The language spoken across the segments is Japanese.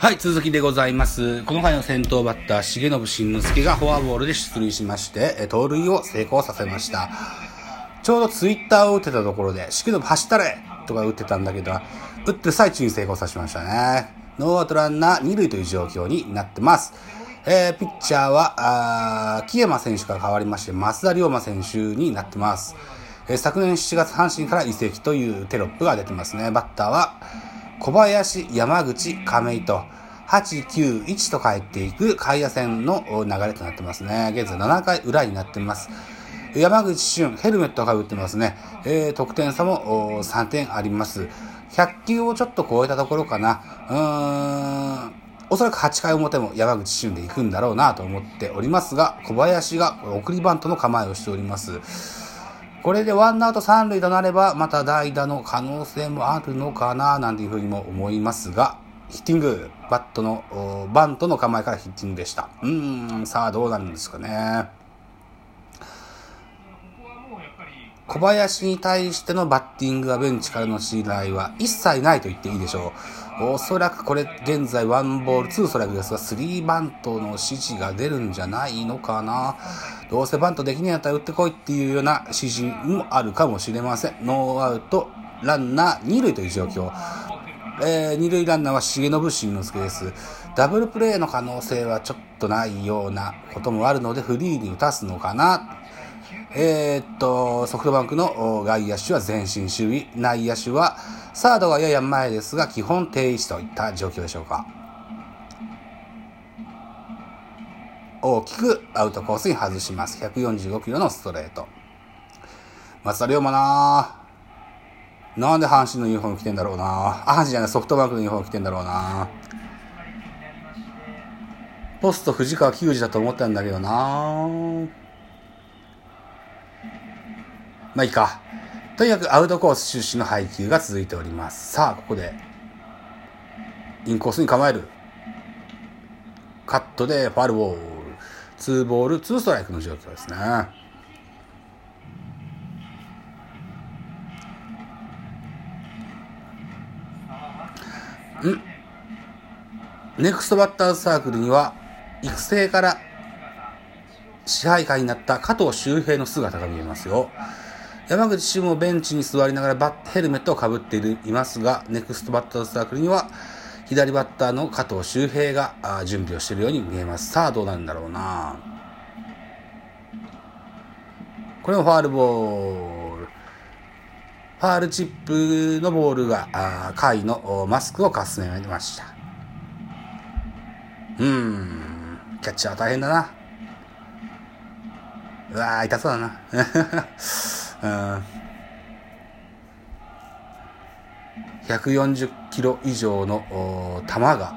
はい、続きでございます。この回の先頭バッター、重信慎之介がフォアボールで出塁しまして、盗塁を成功させました。ちょうどツイッターを打ってたところで、重信走ったれとか打ってたんだけど、打ってる最中に成功させましたね。ノーアウトランナー2塁という状況になってます。えー、ピッチャーは、あー木山選手から変わりまして、増田龍馬選手になってます。えー昨年7月阪神から移籍というテロップが出てますね。バッターは、小林、山口、亀井と、8、9、1と帰っていく外野戦の流れとなってますね。現在7回裏になってます。山口俊、ヘルメットが打ってますね。えー、得点差も3点あります。100球をちょっと超えたところかな。うーん。おそらく8回表も山口俊で行くんだろうなと思っておりますが、小林が送りバントの構えをしております。これでワンアウト三塁となれば、また代打の可能性もあるのかな、なんていうふうにも思いますが、ヒッティング、バットの、バントの構えからヒッティングでした。うん、さあどうなるんですかね。小林に対してのバッティングがベンチからの信頼は一切ないと言っていいでしょう。おそらくこれ現在ワンボールツーストライクですが、スリーバントの指示が出るんじゃないのかな。どうせバントできねえやったら打ってこいっていうような指示もあるかもしれません。ノーアウト、ランナー二塁という状況。えー、二塁ランナーは重信慎之介です。ダブルプレーの可能性はちょっとないようなこともあるので、フリーに打たすのかな。えーっと、ソフトバンクの外野手は前進守備、内野手はサードがやや前ですが、基本定位置といった状況でしょうか。大きくアウトコースに外します。145キロのストレート。松田龍馬なぁ。なんで阪神のユニフォーム着てんだろうなあ、阪神じゃない、ソフトバンクのユニフォーム着てんだろうなポスト藤川球児だと思ったんだけどなまあいいか。とにかくアウトコース出身の配球が続いております。さあ、ここで、インコースに構える。カットでファールボール。ツーボール、ツーストライクの状況ですね。んネクストバッターズサークルには、育成から支配下になった加藤周平の姿が見えますよ。山口俊もベンチに座りながらバッヘルメットをかぶっているいますが、ネクストバッターズサークルには、左バッターの加藤周平が準備をしているように見えます。さあ、どうなんだろうな。これもファールボール。ファールチップのボールが、あ甲斐のマスクをかすめました。うーん、キャッチャー大変だな。うわー、痛そうだな。140キロ以上の球が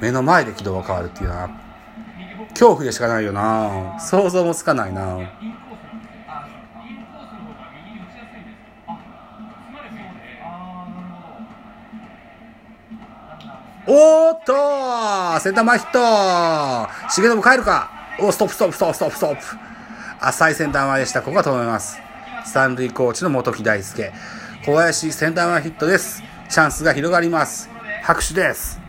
目の前で軌道が変わるっていうのは恐怖でしかないよな。想像もつかないな。おーっとセンター前ヒット。重信帰るか。おストップストップストップストップストップ。浅いセンター前でした。ここは止めます。三塁コーチの本木大輔。小林センター前ヒットです。チャンスが広がります。拍手です。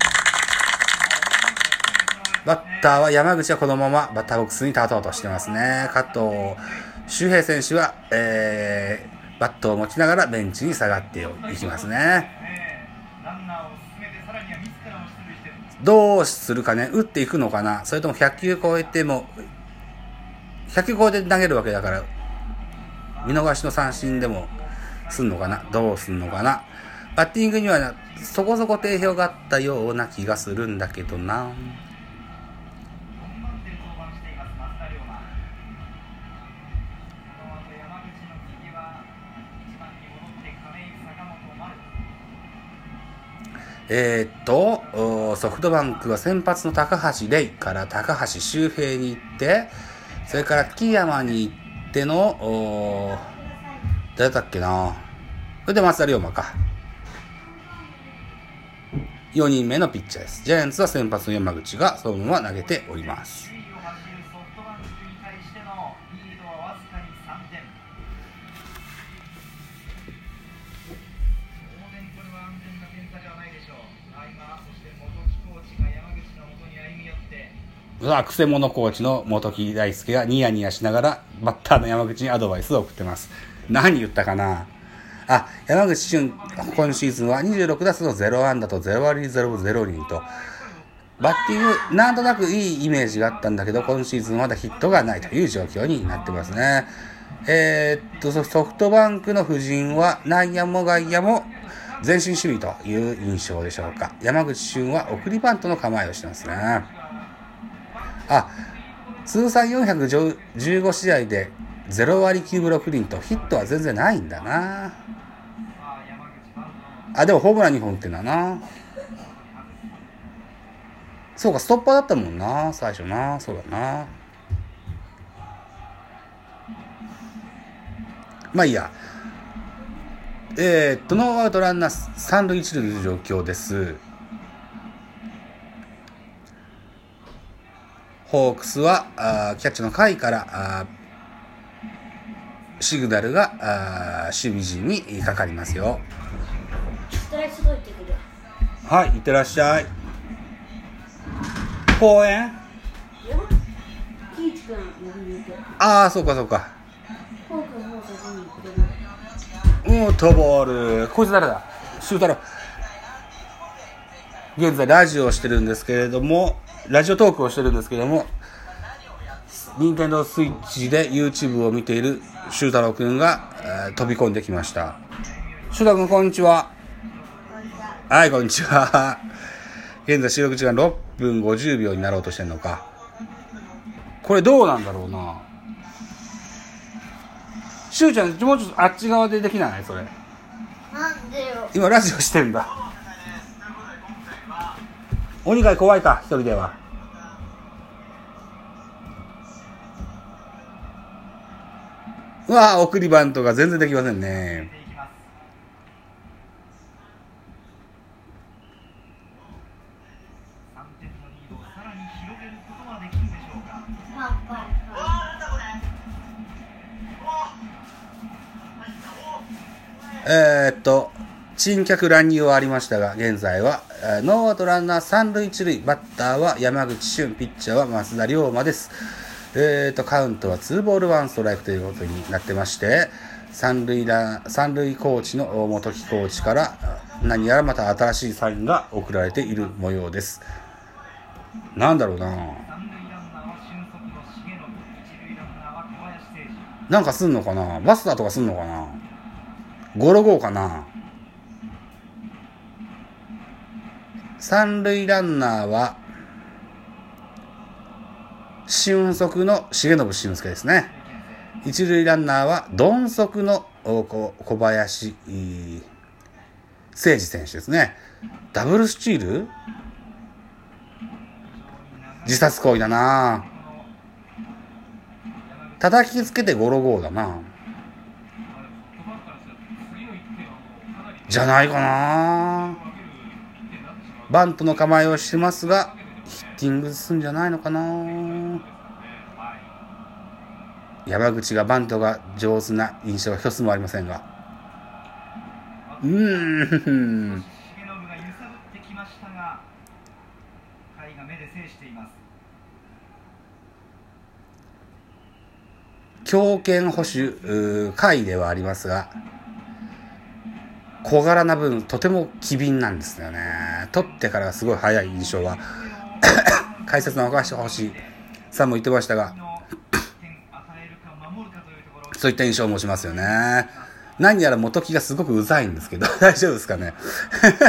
バッターは山口はこのままバッターボックスに立とうとしてますね。加藤周平選手は、えー、バットを持ちながらベンチに下がっていきますね。どうするかね打っていくのかな。それとも100球超えても100球超えて投げるわけだから見逃しの三振でもすんのかな？どうすんのかな？バッティングにはそこそこ定評があったような気がするんだけどな。えー、っと、ソフトバンクは先発の高橋玲から高橋周平に行って、それから木山に行っての、誰だっけなそれで松田龍馬か。4人目のピッチャーです。ジャイアンツは先発の山口がそのまま投げております。うわ、くせ者コーチの元木大輔がニヤニヤしながらバッターの山口にアドバイスを送ってます。何言ったかな？あ、山口俊、今シーズンは26打数の0安打と0割0分0厘と、バッティング、なんとなくいいイメージがあったんだけど、今シーズンまだヒットがないという状況になってますね。えー、っと、ソフトバンクの布陣は内野も外野も前進守備という印象でしょうか。山口俊は送りバントの構えをしてますね。あ、通算415試合で0割9分6厘とヒットは全然ないんだな。あ、でもホームラン2本ってんだな。そうか、ストッパーだったもんな、最初な。そうだな。まあいいや。えー、っと、ノーアウトランナー三塁一塁の状況です。ホークスはあキャッチャーの甲斐からあシグナルがあ守備陣にかかりますよ。はい、いってらっしゃい。公園ああ、そうかそうか。もう飛ボール。こいつ誰だ？シュータロ。現在ラジオをしてるんですけれども、ラジオトークをしてるんですけれども、任天堂スイッチで YouTube を見ている修太郎くんが、えー、飛び込んできました。修太くん、こんにちは。はい、こんにちは。現在収録時間6分50秒になろうとしてんのか。これどうなんだろうな。しゅうちゃん、もうちょっとあっち側でできない？それ。なんでよ。今ラジオしてんだ。鬼が怖いか、一人では。うわあ、送りバントが全然できませんね。珍客乱入はありましたが、現在は、ノーアウトランナー三塁一塁、バッターは山口俊、ピッチャーは増田龍馬です。えー、と、カウントは2ボール1ストライクということになってまして、三塁ラ三塁コーチの元木コーチから何やらまた新しいサインが送られている模様です。なんだろうななんかすんのかなバスターとかすんのかなゴロゴーかな三塁ランナーは、俊足の重信俊介ですね。一塁ランナーは、鈍足の小林誠司選手ですね。ダブルスチール？自殺行為だな叩きつけてゴロゴーだなじゃないかなバントの構えをしてますが、ヒッティングすんじゃないのかな山口がバントが上手な印象が一つもありませんが。うーん。強肩保守、回ではありますが、小柄な分、とても機敏なんですよね。取ってからすごい速い印象は、解説の若橋星さんも言ってましたが、そういった印象を持ちますよね。何やら元木がすごくうざいんですけど、大丈夫ですかね。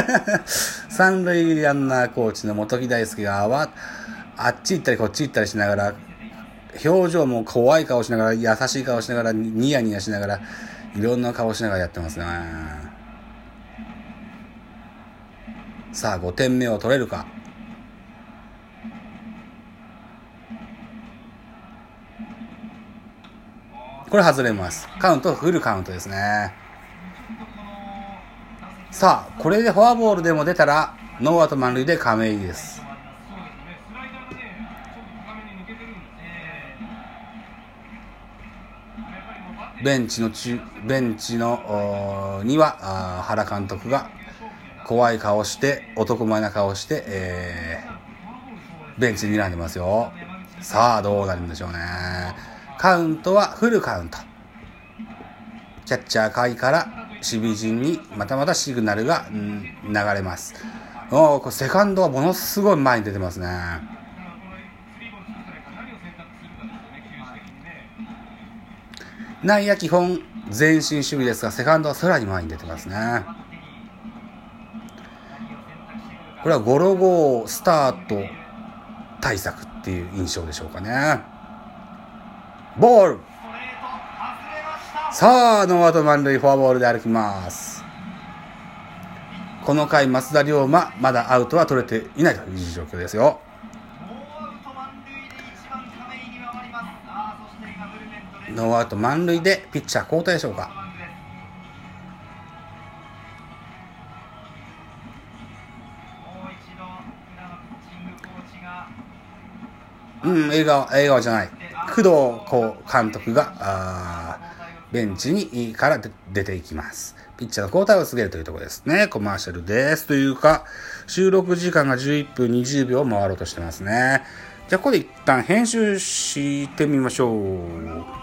三塁ランナーコーチの元木大輔がああっち行ったりこっち行ったりしながら、表情も怖い顔しながら、優しい顔しながら、ニヤニヤしながら、いろんな顔しながらやってますね。さあ5点目を取れるか。これ外れます。カウントフルカウントですね。さあこれでフォアボールでも出たらノーアウト満塁で亀井です。ベンチの中ベンチのには原監督が怖い顔して、男前な顔して、えー、ベンチに睨んでますよ。さあ、どうなるんでしょうね。カウントはフルカウント。キャッチャー会から守備陣にまたまたシグナルが、ん流れます。おーセカンドはものすごい前に出てますね。内野基本前進守備ですが、セカンドはさらに前に出てますね。これはゴロゴースタート対策っていう印象でしょうかね。ボールさあ、ノーアウト満塁フォアボールで歩きます。この回、増田龍馬、まだアウトは取れていないという状況ですよ。ノーアウト満塁でピッチャー交代でしょうか。うん、映画、笑顔じゃない。工藤こう監督が、ベンチにから出ていきます。ピッチャーの交代を告げるというところですね。コマーシャルです。というか、収録時間が11分20秒回ろうとしてますね。じゃあ、ここで一旦編集してみましょう。